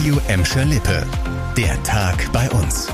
Radio Emscher Lippe. Der Tag bei uns.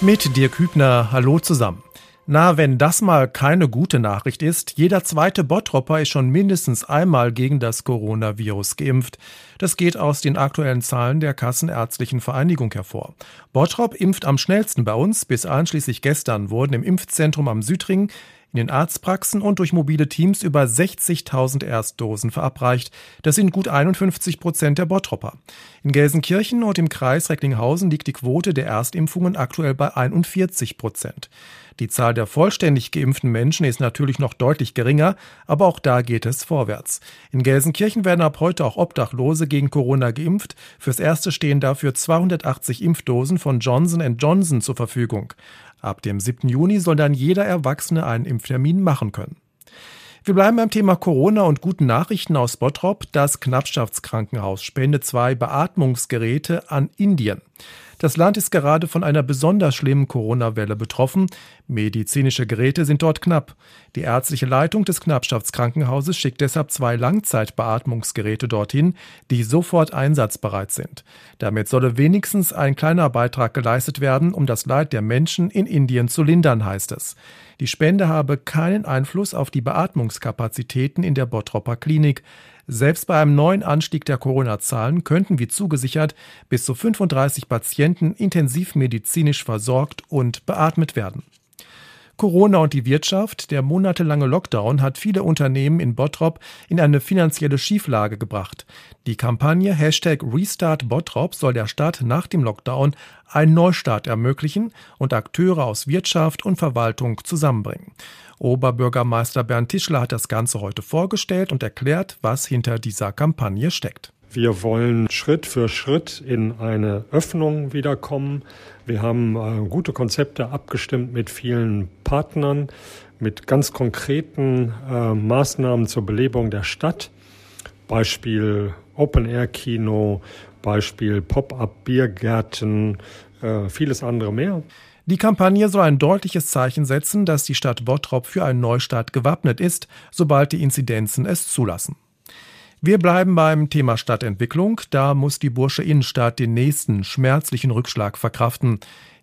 Mit dir Kübner, hallo zusammen. Na, wenn das mal keine gute Nachricht ist, jeder zweite Bottropper ist schon mindestens einmal gegen das Coronavirus geimpft. Das geht aus den aktuellen Zahlen der Kassenärztlichen Vereinigung hervor. Bottrop impft am schnellsten bei uns. Bis einschließlich gestern wurden im Impfzentrum am Südring in den Arztpraxen und durch mobile Teams über 60.000 Erstdosen verabreicht. Das sind gut 51 Prozent der Bottropper. In Gelsenkirchen und im Kreis Recklinghausen liegt die Quote der Erstimpfungen aktuell bei 41 Prozent. Die Zahl der vollständig geimpften Menschen ist natürlich noch deutlich geringer, aber auch da geht es vorwärts. In Gelsenkirchen werden ab heute auch Obdachlose gegen Corona geimpft. Fürs Erste stehen dafür 280 Impfdosen von Johnson Johnson zur Verfügung. Ab dem 7. Juni soll dann jeder Erwachsene einen Impftermin machen können. Wir bleiben beim Thema Corona und guten Nachrichten aus Bottrop. Das Knappschaftskrankenhaus spendet zwei Beatmungsgeräte an Indien. Das Land ist gerade von einer besonders schlimmen Corona-Welle betroffen. Medizinische Geräte sind dort knapp. Die ärztliche Leitung des Knappschaftskrankenhauses schickt deshalb zwei Langzeitbeatmungsgeräte dorthin, die sofort einsatzbereit sind. Damit solle wenigstens ein kleiner Beitrag geleistet werden, um das Leid der Menschen in Indien zu lindern, heißt es. Die Spende habe keinen Einfluss auf die Beatmungskapazitäten in der Bottropper Klinik. Selbst bei einem neuen Anstieg der Corona-Zahlen könnten, wie zugesichert, bis zu 35 Patienten intensivmedizinisch versorgt und beatmet werden. Corona und die Wirtschaft, der monatelange Lockdown hat viele Unternehmen in Bottrop in eine finanzielle Schieflage gebracht. Die Kampagne Hashtag Restart Bottrop soll der Stadt nach dem Lockdown einen Neustart ermöglichen und Akteure aus Wirtschaft und Verwaltung zusammenbringen. Oberbürgermeister Bernd Tischler hat das Ganze heute vorgestellt und erklärt, was hinter dieser Kampagne steckt. Wir wollen Schritt für Schritt in eine Öffnung wiederkommen. Wir haben äh, gute Konzepte abgestimmt mit vielen Partnern, mit ganz konkreten äh, Maßnahmen zur Belebung der Stadt. Beispiel Open-Air-Kino, Beispiel Pop-up-Biergärten, äh, vieles andere mehr. Die Kampagne soll ein deutliches Zeichen setzen, dass die Stadt Bottrop für einen Neustart gewappnet ist, sobald die Inzidenzen es zulassen. Wir bleiben beim Thema Stadtentwicklung. Da muss die Bursche Innenstadt den nächsten schmerzlichen Rückschlag verkraften.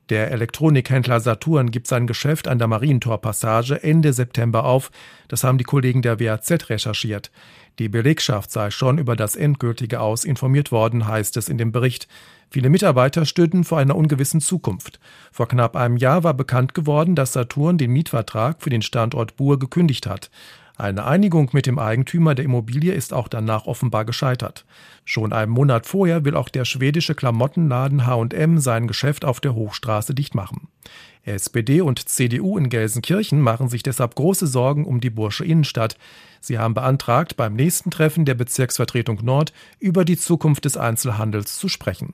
Der Elektronikhändler Saturn gibt sein Geschäft an der Marientorpassage Ende September auf. Das haben die Kollegen der WAZ recherchiert. Die Belegschaft sei schon über das endgültige Aus informiert worden, heißt es in dem Bericht. Viele Mitarbeiter stünden vor einer ungewissen Zukunft. Vor knapp einem Jahr war bekannt geworden, dass Saturn den Mietvertrag für den Standort Buhr gekündigt hat. Eine Einigung mit dem Eigentümer der Immobilie ist auch danach offenbar gescheitert. Schon einen Monat vorher will auch der schwedische Klamottenladen H&M sein Geschäft auf der Hochstraße dicht machen. SPD und CDU in Gelsenkirchen machen sich deshalb große Sorgen um die Bursche Innenstadt. Sie haben beantragt, beim nächsten Treffen der Bezirksvertretung Nord über die Zukunft des Einzelhandels zu sprechen.